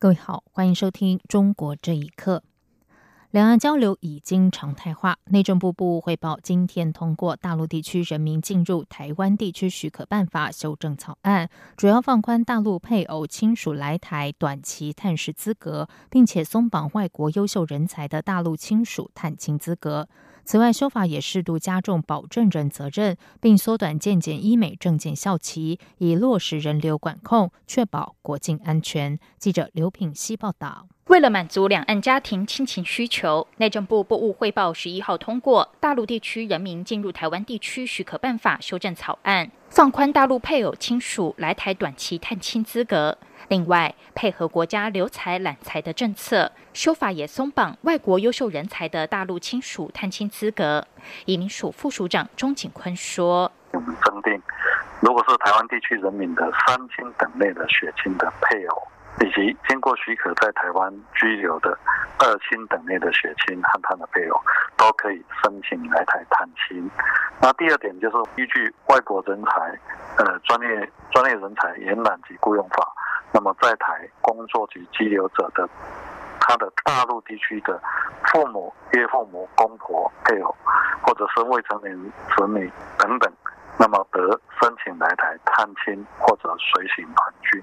各位好，欢迎收听《中国这一刻》。两岸交流已经常态化。内政部部汇报，今天通过《大陆地区人民进入台湾地区许可办法》修正草案，主要放宽大陆配偶亲属来台短期探视资格，并且松绑外国优秀人才的大陆亲属探亲资格。此外，修法也适度加重保证人责任，并缩短健检医美证件效期，以落实人流管控，确保国境安全。记者刘品希报道。为了满足两岸家庭亲情需求，内政部部务汇报十一号通过《大陆地区人民进入台湾地区许可办法》修正草案，放宽大陆配偶亲属来台短期探亲资格。另外，配合国家留才揽才的政策，修法也松绑外国优秀人才的大陆亲属探亲资格。移民署副署长钟景坤说：“我们增订，如果是台湾地区人民的三亲等内的血亲的配偶，以及经过许可在台湾居留的二亲等内的血亲和他的配偶，都可以申请来台探亲。那第二点就是依据外国人才，呃，专业专业人才延揽及雇佣法。”那么，在台工作及居留者的，他的大陆地区的父母、岳父母、公婆、配偶，或者是未成年子女等等，那么得申请来台探亲或者随行团聚。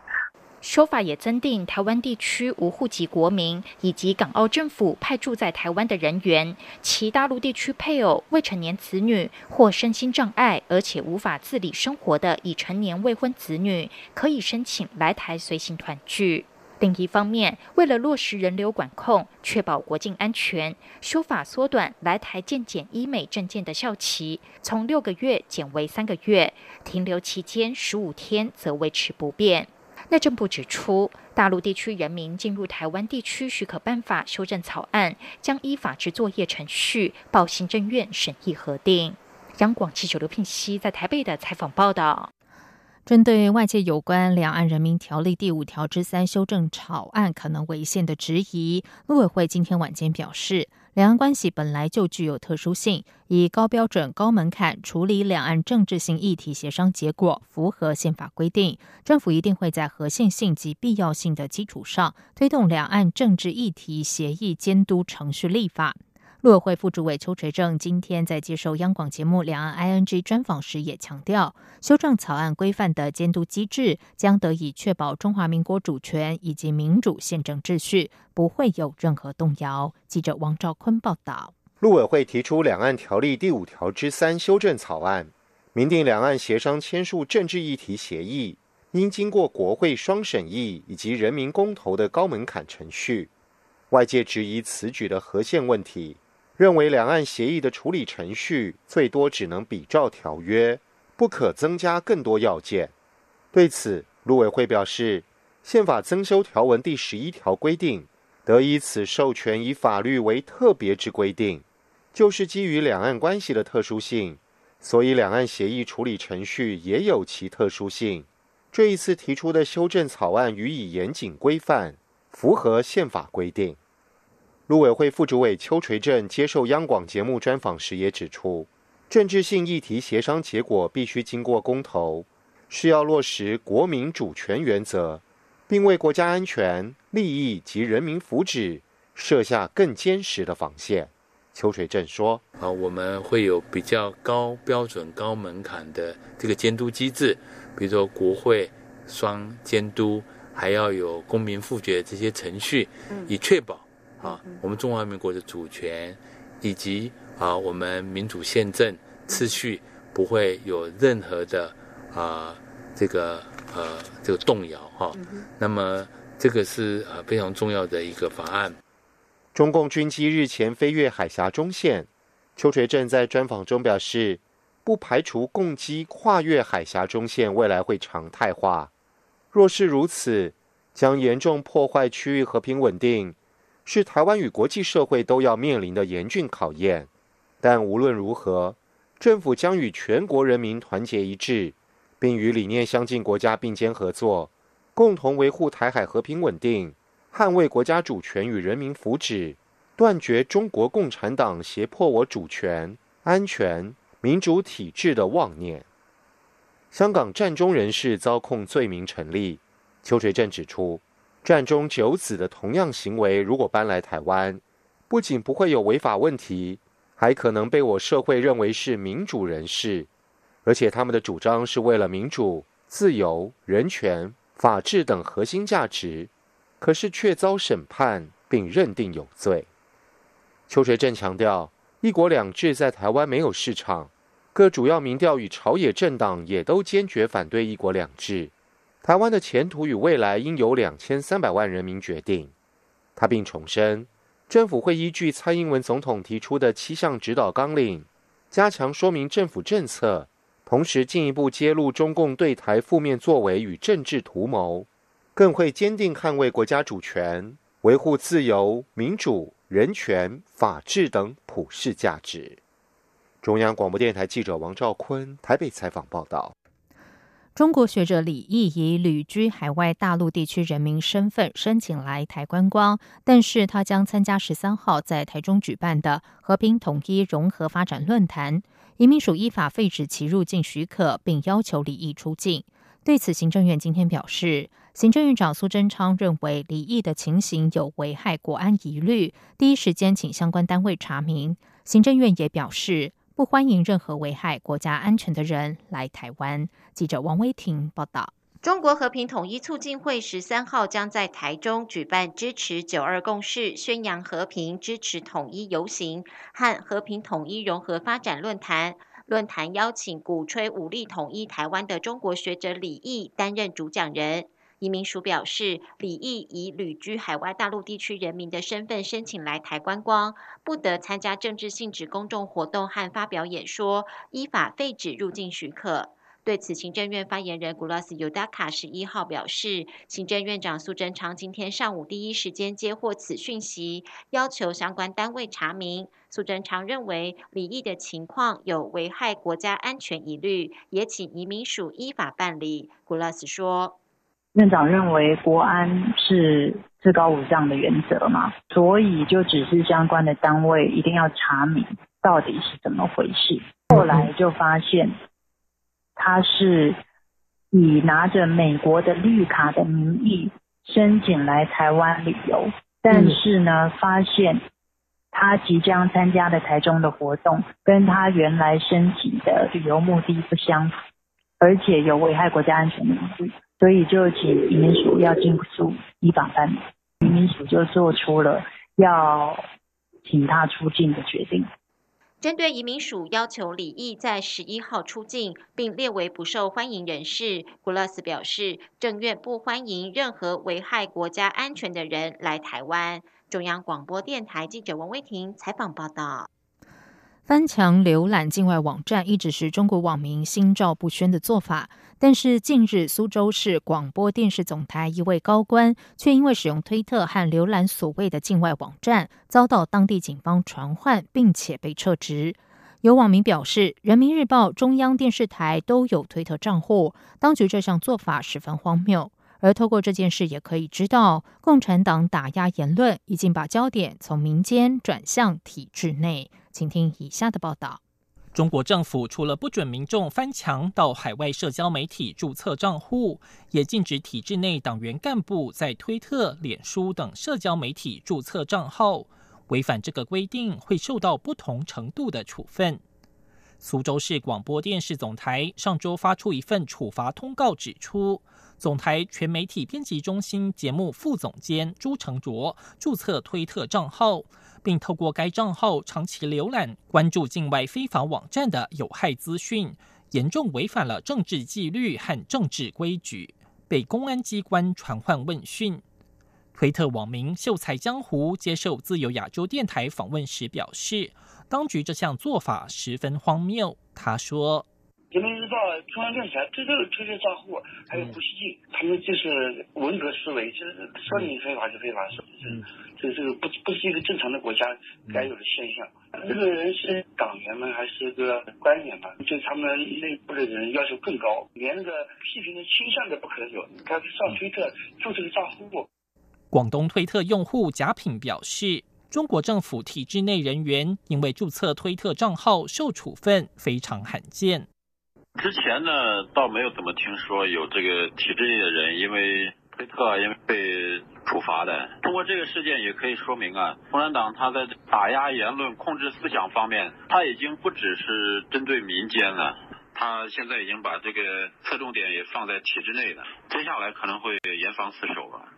修法也增订台湾地区无户籍国民以及港澳政府派驻在台湾的人员，其大陆地区配偶、未成年子女或身心障碍而且无法自理生活的已成年未婚子女，可以申请来台随行团聚。另一方面，为了落实人流管控，确保国境安全，修法缩短来台健检医美证件的效期，从六个月减为三个月，停留期间十五天则维持不变。内政部指出，大陆地区人民进入台湾地区许可办法修正草案将依法制作业程序报行政院审议核定。央广记者刘聘熙在台北的采访报道。针对外界有关《两岸人民条例》第五条之三修正草案可能违宪的质疑，陆委会今天晚间表示。两岸关系本来就具有特殊性，以高标准、高门槛处理两岸政治性议题协商结果，符合宪法规定。政府一定会在合宪性及必要性的基础上，推动两岸政治议题协议监督程序立法。陆委会副主委邱垂正今天在接受央广节目《两岸 ING》专访时也强调，修正草案规范的监督机制将得以确保中华民国主权以及民主宪政秩序不会有任何动摇。记者王兆坤报道。陆委会提出《两岸条例》第五条之三修正草案，明定两岸协商签署政治议题协议，应经过国会双审议以及人民公投的高门槛程序。外界质疑此举的核宪问题。认为两岸协议的处理程序最多只能比照条约，不可增加更多要件。对此，陆委会表示，宪法增修条文第十一条规定，得以此授权以法律为特别之规定，就是基于两岸关系的特殊性，所以两岸协议处理程序也有其特殊性。这一次提出的修正草案予以严谨规范，符合宪法规定。陆委会副主委邱垂正接受央广节目专访时也指出，政治性议题协商结果必须经过公投，是要落实国民主权原则，并为国家安全、利益及人民福祉设下更坚实的防线。邱垂正说：“啊，我们会有比较高标准、高门槛的这个监督机制，比如说国会双监督，还要有公民复决这些程序，以确保。”啊，我们中华民国的主权，以及啊，我们民主宪政秩序不会有任何的啊，这个呃，这个动摇哈。那么，这个是呃非常重要的一个法案。中共军机日前飞越海峡中线，邱垂正在专访中表示，不排除共机跨越海峡中线未来会常态化。若是如此，将严重破坏区域和平稳定。是台湾与国际社会都要面临的严峻考验。但无论如何，政府将与全国人民团结一致，并与理念相近国家并肩合作，共同维护台海和平稳定，捍卫国家主权与人民福祉，断绝中国共产党胁迫我主权、安全、民主体制的妄念。香港战中人士遭控罪名成立，邱垂正指出，战中九子的同样行为如果搬来台湾，不仅不会有违法问题，还可能被我社会认为是民主人士，而且他们的主张是为了民主、自由、人权、法治等核心价值，可是却遭审判并认定有罪。邱垂正强调，一国两制在台湾没有市场。各主要民调与朝野政党也都坚决反对“一国两制”，台湾的前途与未来应由两千三百万人民决定。他并重申，政府会依据蔡英文总统提出的七项指导纲领，加强说明政府政策，同时进一步揭露中共对台负面作为与政治图谋，更会坚定捍卫国家主权，维护自由、民主、人权、法治等普世价值。中央广播电台记者王兆坤台北采访报道：中国学者李毅以旅居海外大陆地区人民身份申请来台观光，但是他将参加十三号在台中举办的和平统一融合发展论坛。移民署依法废止其入境许可，并要求李毅出境。对此，行政院今天表示，行政院长苏贞昌认为李毅的情形有危害国安疑虑，第一时间请相关单位查明。行政院也表示。不欢迎任何危害国家安全的人来台湾。记者王威婷报道：中国和平统一促进会十三号将在台中举办支持九二共识、宣扬和平、支持统一游行和和平统一融合发展论坛。论坛邀请鼓吹武力统一台湾的中国学者李毅担任主讲人。移民署表示，李毅以旅居海外大陆地区人民的身份申请来台观光，不得参加政治性质公众活动和发表演说，依法废止入境许可。对此，行政院发言人古拉斯尤达卡十一号表示，行政院长苏贞昌今天上午第一时间接获此讯息，要求相关单位查明。苏贞昌认为李毅的情况有危害国家安全疑虑，也请移民署依法办理。古拉斯说。院长认为国安是至高无上的原则嘛，所以就指示相关的单位一定要查明到底是怎么回事。后来就发现他是以拿着美国的绿卡的名义申请来台湾旅游，但是呢，发现他即将参加的台中的活动跟他原来申请的旅游目的不相符，而且有危害国家安全的疑虑。所以就请移民署要进驻依法办理，移民署就做出了要请他出境的决定。针对移民署要求李毅在十一号出境，并列为不受欢迎人士，古勒斯表示，政院不欢迎任何危害国家安全的人来台湾。中央广播电台记者王威婷采访报道。翻墙浏览境外网站一直是中国网民心照不宣的做法，但是近日苏州市广播电视总台一位高官却因为使用推特和浏览所谓的境外网站，遭到当地警方传唤，并且被撤职。有网民表示，人民日报、中央电视台都有推特账户，当局这项做法十分荒谬。而透过这件事，也可以知道，共产党打压言论已经把焦点从民间转向体制内。请听以下的报道：中国政府除了不准民众翻墙到海外社交媒体注册账户，也禁止体制内党员干部在推特、脸书等社交媒体注册账号。违反这个规定，会受到不同程度的处分。苏州市广播电视总台上周发出一份处罚通告，指出。总台全媒体编辑中心节目副总监朱成卓注册推特账号，并透过该账号长期浏览、关注境外非法网站的有害资讯，严重违反了政治纪律和政治规矩，被公安机关传唤问讯。推特网民秀才江湖接受自由亚洲电台访问时表示，当局这项做法十分荒谬。他说。人民日报、中央电视台这都有推特账户，还有胡锡进，他们就是文革思维，就是说你非法就非法，是这这个不不是一个正常的国家该有的现象。这个人是党员吗？还是个官员吗？对他们内部的人要求更高，连那个批评的倾向都不可能有。他上推特注这个账户。广东推特用户贾品表示，中国政府体制内人员因为注册推特账号受处分，非常罕见。之前呢，倒没有怎么听说有这个体制内的人因为推特因为被处罚的。通过这个事件也可以说明啊，共产党他在打压言论、控制思想方面，他已经不只是针对民间了，他现在已经把这个侧重点也放在体制内了。接下来可能会严防死守吧。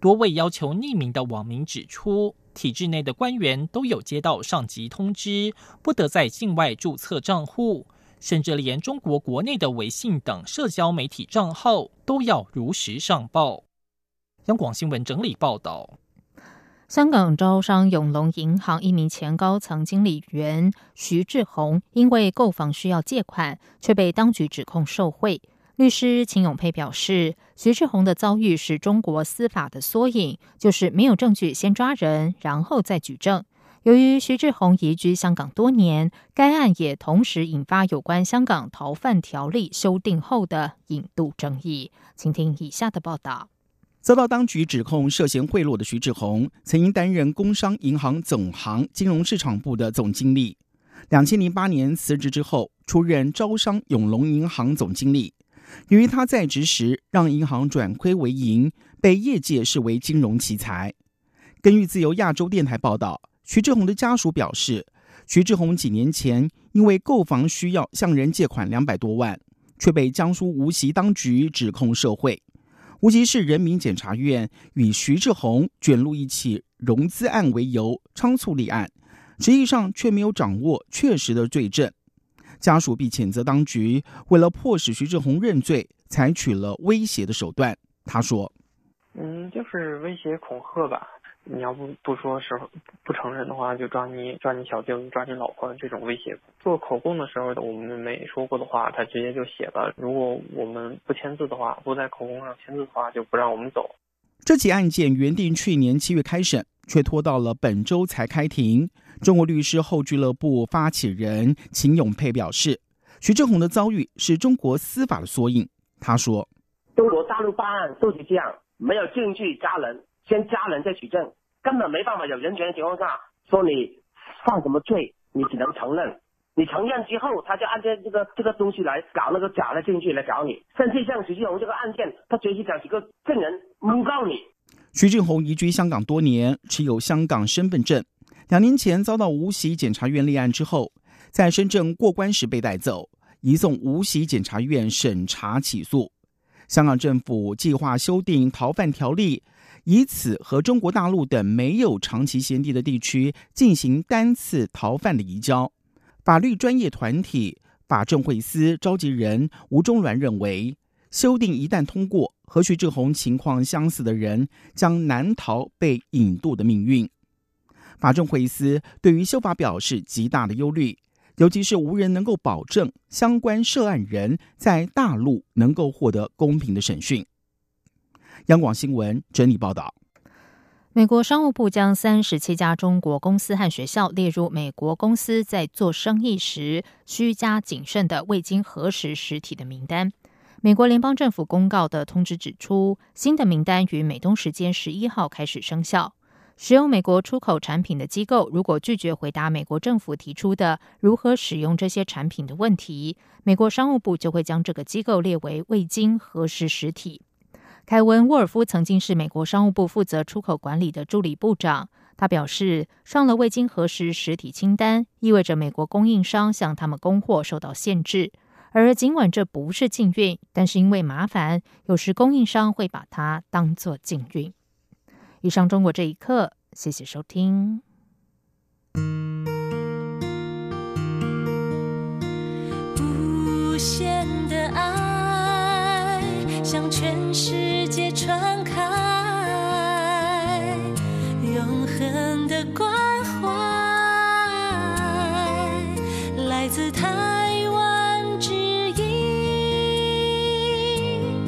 多位要求匿名的网民指出，体制内的官员都有接到上级通知，不得在境外注册账户。甚至连中国国内的微信等社交媒体账号都要如实上报。央广新闻整理报道：香港招商永隆银行一名前高层经理员徐志宏，因为购房需要借款，却被当局指控受贿。律师秦永佩表示，徐志宏的遭遇是中国司法的缩影，就是没有证据先抓人，然后再举证。由于徐志宏移居香港多年，该案也同时引发有关香港逃犯条例修订后的引渡争议。请听以下的报道：遭到当局指控涉嫌贿赂的徐志宏，曾经担任工商银行总行金融市场部的总经理。两千零八年辞职之后，出任招商永隆银行总经理。由于他在职时让银行转亏为盈，被业界视为金融奇才。根据自由亚洲电台报道。徐志宏的家属表示，徐志宏几年前因为购房需要向人借款两百多万，却被江苏无锡当局指控受贿。无锡市人民检察院以徐志宏卷入一起融资案为由，仓促立案，实际上却没有掌握确实的罪证。家属并谴责当局为了迫使徐志宏认罪，采取了威胁的手段。他说：“嗯，就是威胁恐吓吧。”你要不不说时候不承认的话，就抓你抓你小舅子抓你老婆这种威胁。做口供的时候，我们没说过的话，他直接就写了。如果我们不签字的话，不在口供上签字的话，就不让我们走。这起案件原定去年七月开审，却拖到了本周才开庭。中国律师后俱乐部发起人秦永佩表示，徐志宏的遭遇是中国司法的缩影。他说：“中国大陆办案都是这样，没有证据抓人。”先加人再取证，根本没办法有人权的情况下说你犯什么罪，你只能承认。你承认之后，他就按照这个这个东西来搞那个假的证据来找你。甚至像徐志宏这个案件，他直接找几个证人诬告你。徐志宏移居香港多年，持有香港身份证。两年前遭到无锡检察院立案之后，在深圳过关时被带走，移送无锡检察院审查起诉。香港政府计划修订逃犯条例。以此和中国大陆等没有长期嫌地的地区进行单次逃犯的移交。法律专业团体法政会司召集人吴忠鸾认为，修订一旦通过，和徐志宏情况相似的人将难逃被引渡的命运。法政会议司对于修法表示极大的忧虑，尤其是无人能够保证相关涉案人在大陆能够获得公平的审讯。央广新闻整理报道：美国商务部将三十七家中国公司和学校列入美国公司在做生意时需加谨慎的未经核实实体的名单。美国联邦政府公告的通知指出，新的名单于美东时间十一号开始生效。使用美国出口产品的机构如果拒绝回答美国政府提出的如何使用这些产品的问题，美国商务部就会将这个机构列为未经核实实体。凯文·沃尔夫曾经是美国商务部负责出口管理的助理部长。他表示，上了未经核实实体清单，意味着美国供应商向他们供货受到限制。而尽管这不是禁运，但是因为麻烦，有时供应商会把它当做禁运。以上中国这一刻，谢谢收听。无限的爱向全世